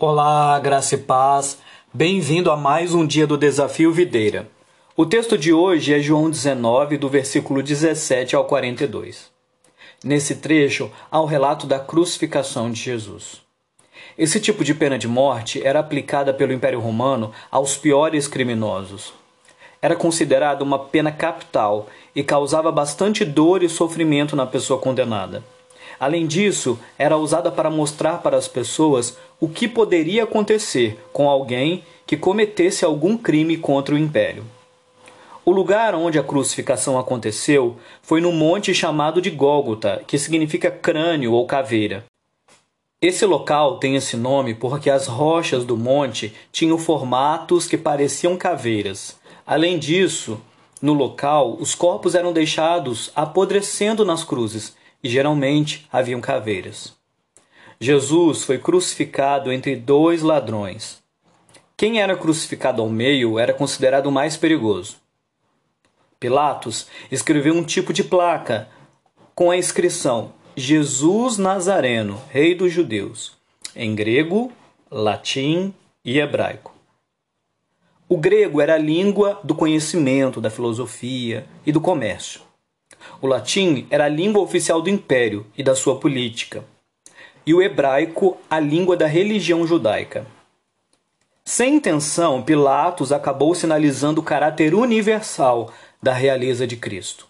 Olá, graça e paz. Bem-vindo a mais um dia do Desafio Videira. O texto de hoje é João 19, do versículo 17 ao 42. Nesse trecho, há o um relato da crucificação de Jesus. Esse tipo de pena de morte era aplicada pelo Império Romano aos piores criminosos, era considerada uma pena capital e causava bastante dor e sofrimento na pessoa condenada. Além disso, era usada para mostrar para as pessoas o que poderia acontecer com alguém que cometesse algum crime contra o império. O lugar onde a crucificação aconteceu foi no monte chamado de Gólgota, que significa crânio ou caveira. Esse local tem esse nome porque as rochas do monte tinham formatos que pareciam caveiras. Além disso, no local, os corpos eram deixados apodrecendo nas cruzes e geralmente haviam caveiras. Jesus foi crucificado entre dois ladrões. Quem era crucificado ao meio era considerado o mais perigoso. Pilatos escreveu um tipo de placa com a inscrição Jesus Nazareno, Rei dos Judeus, em grego, latim e hebraico. O grego era a língua do conhecimento, da filosofia e do comércio. O latim era a língua oficial do império e da sua política, e o hebraico a língua da religião judaica. Sem intenção, Pilatos acabou sinalizando o caráter universal da realeza de Cristo.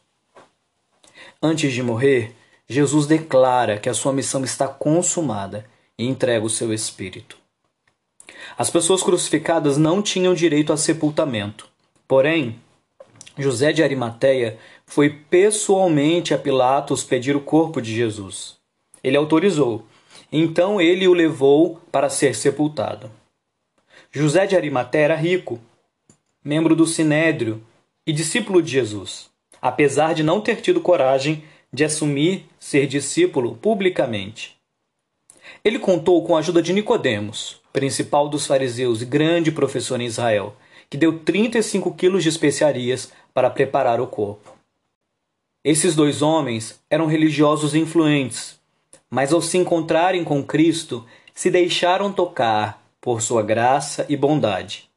Antes de morrer, Jesus declara que a sua missão está consumada e entrega o seu espírito. As pessoas crucificadas não tinham direito a sepultamento. Porém, José de Arimateia foi pessoalmente a Pilatos pedir o corpo de Jesus. Ele autorizou. Então ele o levou para ser sepultado. José de Arimateia era rico, membro do Sinédrio e discípulo de Jesus, apesar de não ter tido coragem de assumir ser discípulo publicamente. Ele contou com a ajuda de Nicodemos, principal dos fariseus e grande professor em Israel, que deu 35 quilos de especiarias para preparar o corpo. Esses dois homens eram religiosos influentes, mas ao se encontrarem com Cristo, se deixaram tocar por sua graça e bondade.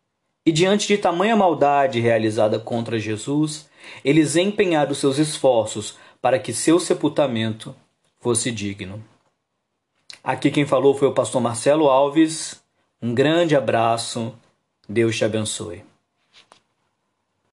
E diante de tamanha maldade realizada contra Jesus, eles empenharam seus esforços para que seu sepultamento fosse digno. Aqui quem falou foi o pastor Marcelo Alves. Um grande abraço. Deus te abençoe.